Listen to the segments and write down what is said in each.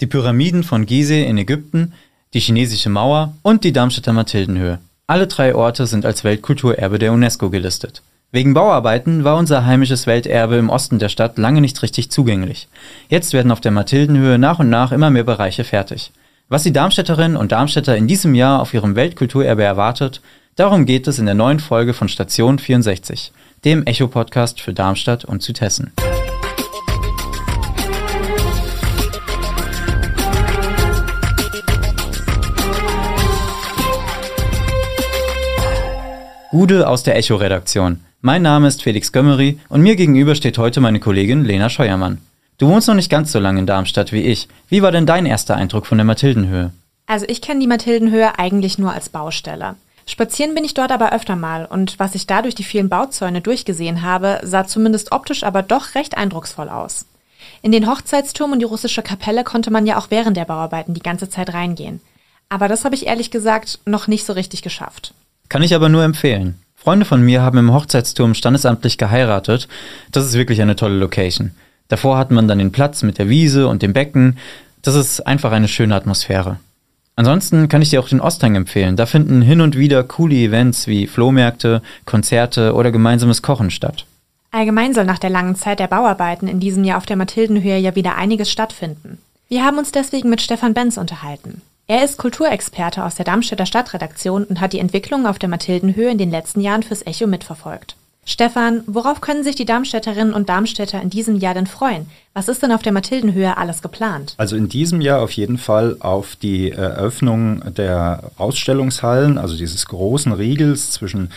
Die Pyramiden von Gizeh in Ägypten, die chinesische Mauer und die Darmstädter Mathildenhöhe. Alle drei Orte sind als Weltkulturerbe der UNESCO gelistet. Wegen Bauarbeiten war unser heimisches Welterbe im Osten der Stadt lange nicht richtig zugänglich. Jetzt werden auf der Mathildenhöhe nach und nach immer mehr Bereiche fertig. Was die Darmstädterinnen und Darmstädter in diesem Jahr auf ihrem Weltkulturerbe erwartet, darum geht es in der neuen Folge von Station 64, dem Echo-Podcast für Darmstadt und Südhessen. Gude aus der Echo-Redaktion. Mein Name ist Felix Gömmeri und mir gegenüber steht heute meine Kollegin Lena Scheuermann. Du wohnst noch nicht ganz so lange in Darmstadt wie ich. Wie war denn dein erster Eindruck von der Mathildenhöhe? Also ich kenne die Mathildenhöhe eigentlich nur als Baustelle. Spazieren bin ich dort aber öfter mal und was ich da durch die vielen Bauzäune durchgesehen habe, sah zumindest optisch aber doch recht eindrucksvoll aus. In den Hochzeitsturm und die russische Kapelle konnte man ja auch während der Bauarbeiten die ganze Zeit reingehen. Aber das habe ich ehrlich gesagt noch nicht so richtig geschafft. Kann ich aber nur empfehlen. Freunde von mir haben im Hochzeitsturm standesamtlich geheiratet. Das ist wirklich eine tolle Location. Davor hat man dann den Platz mit der Wiese und dem Becken. Das ist einfach eine schöne Atmosphäre. Ansonsten kann ich dir auch den Osthang empfehlen. Da finden hin und wieder coole Events wie Flohmärkte, Konzerte oder gemeinsames Kochen statt. Allgemein soll nach der langen Zeit der Bauarbeiten in diesem Jahr auf der Mathildenhöhe ja wieder einiges stattfinden. Wir haben uns deswegen mit Stefan Benz unterhalten. Er ist Kulturexperte aus der Darmstädter Stadtredaktion und hat die Entwicklung auf der Mathildenhöhe in den letzten Jahren fürs Echo mitverfolgt. Stefan, worauf können sich die Darmstädterinnen und Darmstädter in diesem Jahr denn freuen? Was ist denn auf der Mathildenhöhe alles geplant? Also in diesem Jahr auf jeden Fall auf die Eröffnung der Ausstellungshallen, also dieses großen Riegels zwischen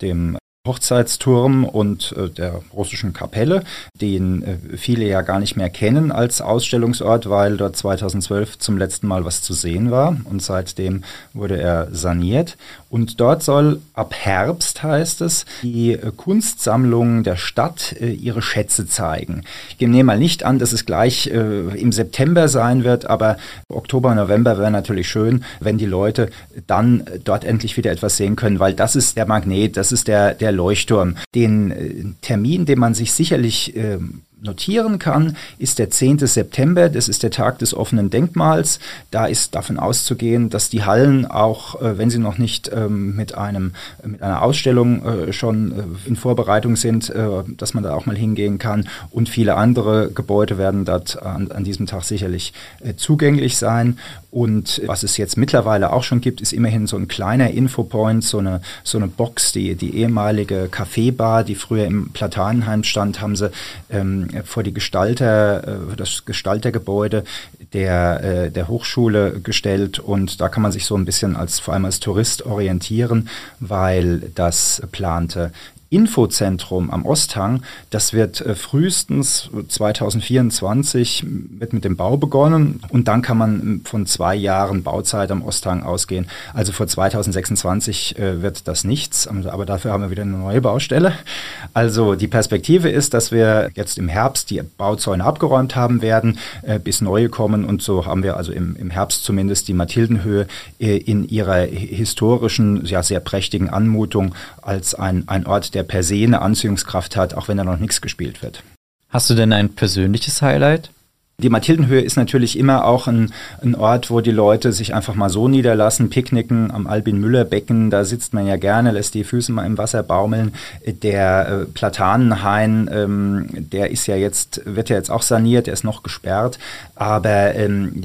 dem Hochzeitsturm und äh, der russischen Kapelle, den äh, viele ja gar nicht mehr kennen als Ausstellungsort, weil dort 2012 zum letzten Mal was zu sehen war und seitdem wurde er saniert. Und dort soll ab Herbst, heißt es, die äh, Kunstsammlung der Stadt äh, ihre Schätze zeigen. Ich nehme mal nicht an, dass es gleich im September sein wird, aber Oktober, November wäre natürlich schön, wenn die Leute dann dort endlich wieder etwas sehen können, weil das ist der Magnet, das ist der, der Leuchtturm. Den äh, Termin, den man sich sicherlich äh, notieren kann, ist der 10. September. Das ist der Tag des offenen Denkmals. Da ist davon auszugehen, dass die Hallen auch, äh, wenn sie noch nicht ähm, mit, einem, mit einer Ausstellung äh, schon äh, in Vorbereitung sind, äh, dass man da auch mal hingehen kann. Und viele andere Gebäude werden dort an, an diesem Tag sicherlich äh, zugänglich sein. Und was es jetzt mittlerweile auch schon gibt, ist immerhin so ein kleiner Infopoint, so eine, so eine Box, die, die ehemalige Kaffeebar, die früher im Platanenheim stand, haben sie ähm, vor die Gestalter, äh, das Gestaltergebäude der, äh, der Hochschule gestellt. Und da kann man sich so ein bisschen als, vor allem als Tourist orientieren, weil das plante Infozentrum am Osthang, das wird äh, frühestens 2024 wird mit dem Bau begonnen und dann kann man von zwei Jahren Bauzeit am Osthang ausgehen. Also vor 2026 äh, wird das nichts, aber dafür haben wir wieder eine neue Baustelle. Also die Perspektive ist, dass wir jetzt im Herbst die Bauzäune abgeräumt haben werden, äh, bis neue kommen und so haben wir also im, im Herbst zumindest die Mathildenhöhe äh, in ihrer historischen, ja sehr prächtigen Anmutung als ein, ein Ort der per se eine Anziehungskraft hat, auch wenn da noch nichts gespielt wird. Hast du denn ein persönliches Highlight? Die Mathildenhöhe ist natürlich immer auch ein, ein, Ort, wo die Leute sich einfach mal so niederlassen, picknicken am Albin-Müller-Becken. Da sitzt man ja gerne, lässt die Füße mal im Wasser baumeln. Der äh, Platanenhain, ähm, der ist ja jetzt, wird ja jetzt auch saniert, der ist noch gesperrt. Aber ähm,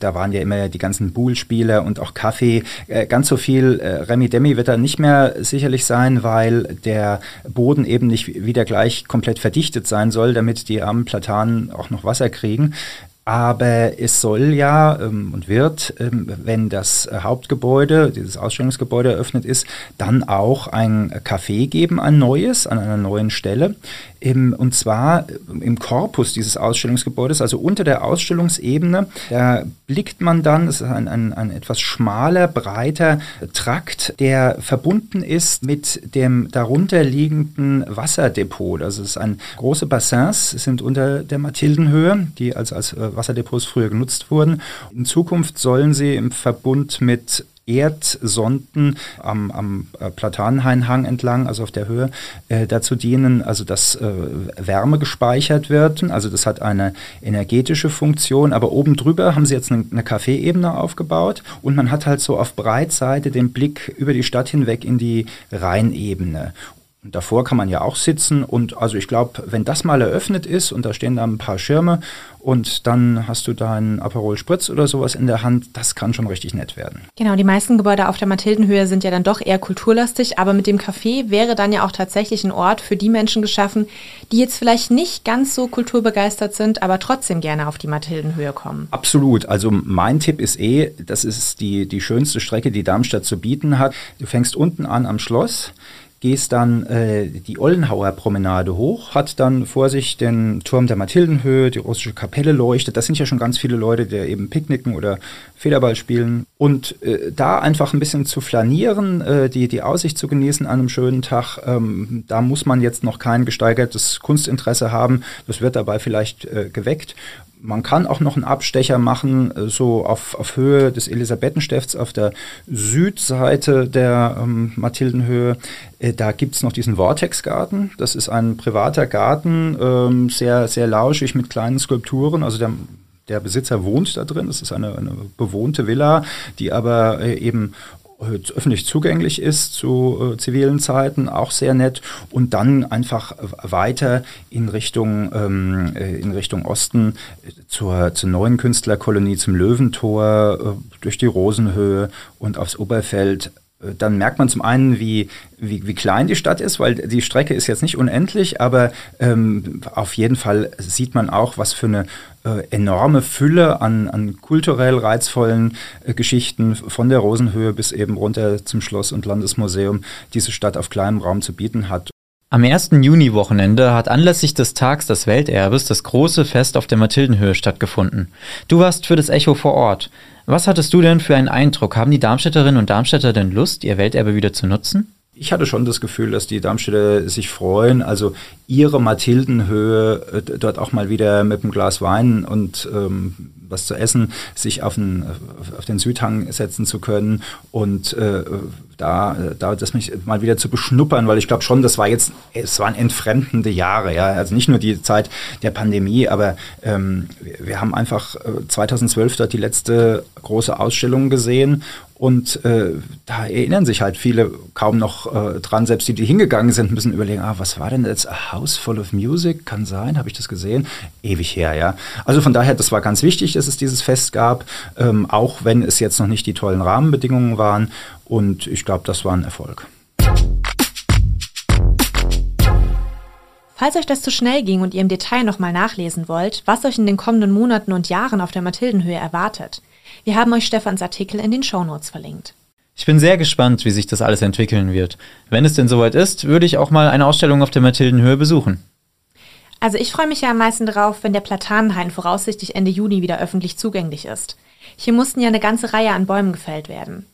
da waren ja immer die ganzen Buhlspieler und auch Kaffee. Äh, ganz so viel äh, Remi-Demi wird da nicht mehr sicherlich sein, weil der Boden eben nicht wieder gleich komplett verdichtet sein soll, damit die armen Platanen auch noch Wasser kriegen kriegen. Aber es soll ja ähm, und wird, ähm, wenn das Hauptgebäude, dieses Ausstellungsgebäude eröffnet ist, dann auch ein Café geben, ein neues, an einer neuen Stelle. Im, und zwar im Korpus dieses Ausstellungsgebäudes, also unter der Ausstellungsebene, da blickt man dann, es ist ein, ein, ein etwas schmaler, breiter Trakt, der verbunden ist mit dem darunter liegenden Wasserdepot. Also es ist ein große Bassins, sind unter der Mathildenhöhe, die als, als äh, Wasserdepots früher genutzt wurden. In Zukunft sollen sie im Verbund mit Erdsonden am, am äh, Platanhainhang entlang, also auf der Höhe, äh, dazu dienen, also dass äh, Wärme gespeichert wird. Also das hat eine energetische Funktion, aber oben drüber haben sie jetzt eine, eine Kaffeeebene aufgebaut und man hat halt so auf Breitseite den Blick über die Stadt hinweg in die Rheinebene. Und davor kann man ja auch sitzen und also ich glaube, wenn das mal eröffnet ist und da stehen da ein paar Schirme und dann hast du da einen Aperol Spritz oder sowas in der Hand, das kann schon richtig nett werden. Genau, die meisten Gebäude auf der Mathildenhöhe sind ja dann doch eher kulturlastig, aber mit dem Café wäre dann ja auch tatsächlich ein Ort für die Menschen geschaffen, die jetzt vielleicht nicht ganz so kulturbegeistert sind, aber trotzdem gerne auf die Mathildenhöhe kommen. Absolut. Also mein Tipp ist eh, das ist die, die schönste Strecke, die Darmstadt zu bieten hat. Du fängst unten an am Schloss gehst dann äh, die Ollenhauer Promenade hoch, hat dann vor sich den Turm der Mathildenhöhe, die russische Kapelle leuchtet. Das sind ja schon ganz viele Leute, die eben picknicken oder Federball spielen. Und äh, da einfach ein bisschen zu flanieren, äh, die, die Aussicht zu genießen an einem schönen Tag, ähm, da muss man jetzt noch kein gesteigertes Kunstinteresse haben. Das wird dabei vielleicht äh, geweckt. Man kann auch noch einen Abstecher machen, äh, so auf, auf Höhe des Elisabethensteffts auf der Südseite der ähm, Mathildenhöhe. Äh, da gibt es noch diesen Vortex-Garten. Das ist ein privater Garten, ähm, sehr, sehr lauschig mit kleinen Skulpturen. Also der, der Besitzer wohnt da drin. Das ist eine, eine bewohnte Villa, die aber äh, eben öffentlich zugänglich ist zu äh, zivilen Zeiten, auch sehr nett. Und dann einfach weiter in Richtung, ähm, äh, in Richtung Osten äh, zur, zur neuen Künstlerkolonie, zum Löwentor, äh, durch die Rosenhöhe und aufs Oberfeld äh, dann merkt man zum einen, wie, wie, wie, klein die Stadt ist, weil die Strecke ist jetzt nicht unendlich, aber ähm, auf jeden Fall sieht man auch, was für eine äh, enorme Fülle an, an kulturell reizvollen äh, Geschichten von der Rosenhöhe bis eben runter zum Schloss und Landesmuseum diese Stadt auf kleinem Raum zu bieten hat. Am ersten Juni-Wochenende hat anlässlich des Tags des Welterbes das große Fest auf der Mathildenhöhe stattgefunden. Du warst für das Echo vor Ort. Was hattest du denn für einen Eindruck? Haben die Darmstädterinnen und Darmstädter denn Lust, ihr Welterbe wieder zu nutzen? Ich hatte schon das Gefühl, dass die Darmstädter sich freuen, also ihre Mathildenhöhe äh, dort auch mal wieder mit einem Glas Wein und ähm, was zu essen, sich auf den, auf den Südhang setzen zu können. Und äh, da, da das mich mal wieder zu beschnuppern, weil ich glaube schon, das war jetzt, es waren entfremdende Jahre, ja, also nicht nur die Zeit der Pandemie, aber ähm, wir haben einfach 2012 äh, dort die letzte große Ausstellung gesehen und äh, da erinnern sich halt viele kaum noch äh, dran, selbst die, die hingegangen sind, müssen überlegen, ah, was war denn jetzt A House Full of Music? Kann sein, habe ich das gesehen? Ewig her, ja. Also von daher, das war ganz wichtig, dass es dieses Fest gab, ähm, auch wenn es jetzt noch nicht die tollen Rahmenbedingungen waren. Und ich glaube, das war ein Erfolg. Falls euch das zu schnell ging und ihr im Detail nochmal nachlesen wollt, was euch in den kommenden Monaten und Jahren auf der Mathildenhöhe erwartet, wir haben euch Stefans Artikel in den Shownotes verlinkt. Ich bin sehr gespannt, wie sich das alles entwickeln wird. Wenn es denn soweit ist, würde ich auch mal eine Ausstellung auf der Mathildenhöhe besuchen. Also ich freue mich ja am meisten drauf, wenn der Platanenhain voraussichtlich Ende Juni wieder öffentlich zugänglich ist. Hier mussten ja eine ganze Reihe an Bäumen gefällt werden.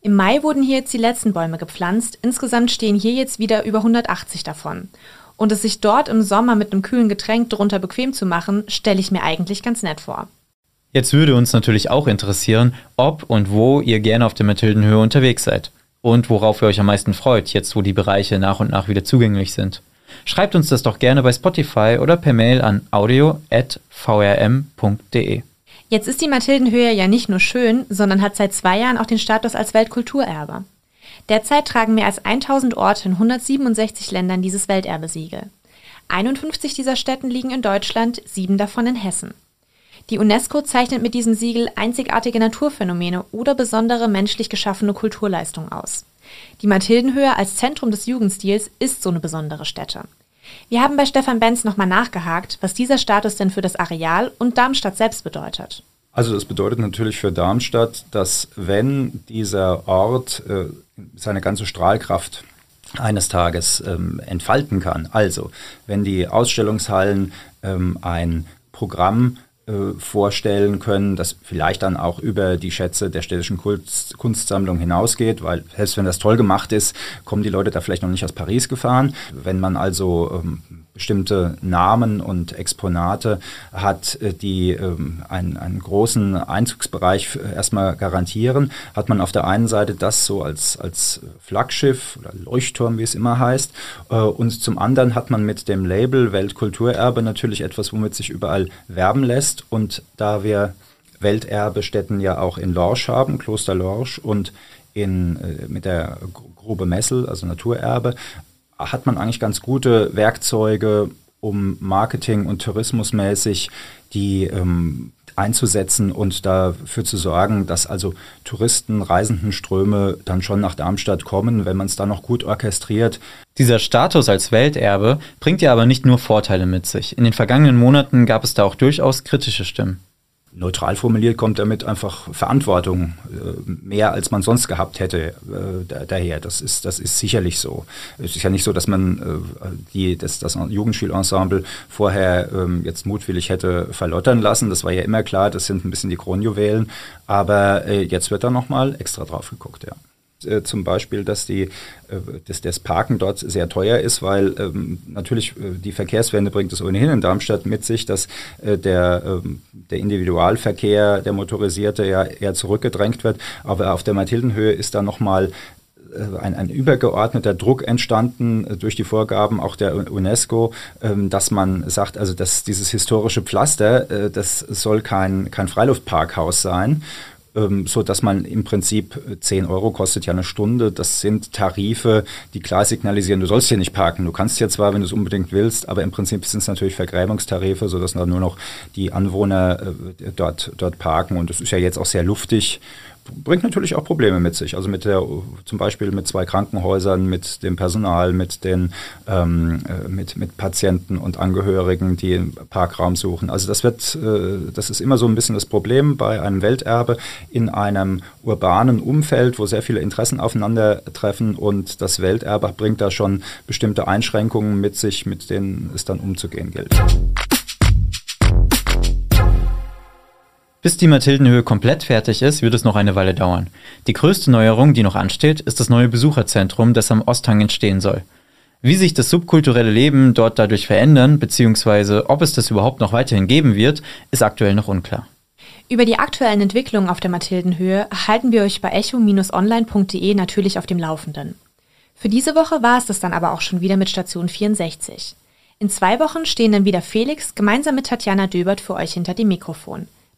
Im Mai wurden hier jetzt die letzten Bäume gepflanzt. Insgesamt stehen hier jetzt wieder über 180 davon. Und es sich dort im Sommer mit einem kühlen Getränk drunter bequem zu machen, stelle ich mir eigentlich ganz nett vor. Jetzt würde uns natürlich auch interessieren, ob und wo ihr gerne auf der Mathildenhöhe unterwegs seid. Und worauf ihr euch am meisten freut, jetzt wo die Bereiche nach und nach wieder zugänglich sind. Schreibt uns das doch gerne bei Spotify oder per Mail an audio.vrm.de. Jetzt ist die Mathildenhöhe ja nicht nur schön, sondern hat seit zwei Jahren auch den Status als Weltkulturerbe. Derzeit tragen mehr als 1000 Orte in 167 Ländern dieses Welterbesiegel. 51 dieser Städten liegen in Deutschland, sieben davon in Hessen. Die UNESCO zeichnet mit diesem Siegel einzigartige Naturphänomene oder besondere menschlich geschaffene Kulturleistungen aus. Die Mathildenhöhe als Zentrum des Jugendstils ist so eine besondere Stätte. Wir haben bei Stefan Benz nochmal nachgehakt, was dieser Status denn für das Areal und Darmstadt selbst bedeutet. Also das bedeutet natürlich für Darmstadt, dass wenn dieser Ort äh, seine ganze Strahlkraft eines Tages ähm, entfalten kann, also wenn die Ausstellungshallen ähm, ein Programm vorstellen können, das vielleicht dann auch über die Schätze der städtischen Kunst, Kunstsammlung hinausgeht, weil selbst wenn das toll gemacht ist, kommen die Leute da vielleicht noch nicht aus Paris gefahren. Wenn man also ähm, bestimmte Namen und Exponate hat, äh, die ähm, einen, einen großen Einzugsbereich erstmal garantieren, hat man auf der einen Seite das so als, als Flaggschiff oder Leuchtturm, wie es immer heißt, äh, und zum anderen hat man mit dem Label Weltkulturerbe natürlich etwas, womit sich überall werben lässt. Und da wir Welterbestätten ja auch in Lorsch haben, Kloster Lorsch und in, äh, mit der Grube Messel, also Naturerbe, hat man eigentlich ganz gute Werkzeuge, um Marketing- und Tourismusmäßig die ähm, einzusetzen und dafür zu sorgen, dass also Touristen, Reisendenströme dann schon nach Darmstadt kommen, wenn man es dann noch gut orchestriert. Dieser Status als Welterbe bringt ja aber nicht nur Vorteile mit sich. In den vergangenen Monaten gab es da auch durchaus kritische Stimmen neutral formuliert kommt damit einfach Verantwortung äh, mehr als man sonst gehabt hätte äh, daher. Das ist, das ist sicherlich so. Es ist ja nicht so, dass man äh, die, das, das Jugendspielensemble vorher ähm, jetzt mutwillig hätte verlottern lassen. Das war ja immer klar, das sind ein bisschen die Kronjuwelen. Aber äh, jetzt wird da nochmal extra drauf geguckt, ja. Äh, zum Beispiel, dass, die, äh, dass das Parken dort sehr teuer ist, weil ähm, natürlich äh, die Verkehrswende bringt es ohnehin in Darmstadt mit sich, dass äh, der, ähm, der Individualverkehr, der motorisierte, ja eher zurückgedrängt wird. Aber auf der Mathildenhöhe ist da nochmal äh, ein, ein übergeordneter Druck entstanden äh, durch die Vorgaben auch der UNESCO, ähm, dass man sagt, also dass dieses historische Pflaster, das soll kein, kein Freiluftparkhaus sein ähm, so dass man im Prinzip 10 äh, Euro kostet ja eine Stunde. Das sind Tarife, die klar signalisieren, du sollst hier nicht parken. Du kannst hier zwar, wenn du es unbedingt willst, aber im Prinzip sind es natürlich Vergräbungstarife, sodass dann nur noch die Anwohner äh, dort, dort parken. Und es ist ja jetzt auch sehr luftig bringt natürlich auch Probleme mit sich. Also mit der, zum Beispiel mit zwei Krankenhäusern, mit dem Personal, mit den, ähm, äh, mit, mit Patienten und Angehörigen, die Parkraum suchen. Also das wird, äh, das ist immer so ein bisschen das Problem bei einem Welterbe in einem urbanen Umfeld, wo sehr viele Interessen aufeinandertreffen und das Welterbe bringt da schon bestimmte Einschränkungen mit sich, mit denen es dann umzugehen gilt. Bis die Mathildenhöhe komplett fertig ist, wird es noch eine Weile dauern. Die größte Neuerung, die noch ansteht, ist das neue Besucherzentrum, das am Osthang entstehen soll. Wie sich das subkulturelle Leben dort dadurch verändern, beziehungsweise ob es das überhaupt noch weiterhin geben wird, ist aktuell noch unklar. Über die aktuellen Entwicklungen auf der Mathildenhöhe halten wir euch bei echo-online.de natürlich auf dem Laufenden. Für diese Woche war es das dann aber auch schon wieder mit Station 64. In zwei Wochen stehen dann wieder Felix gemeinsam mit Tatjana Döbert für euch hinter dem Mikrofon.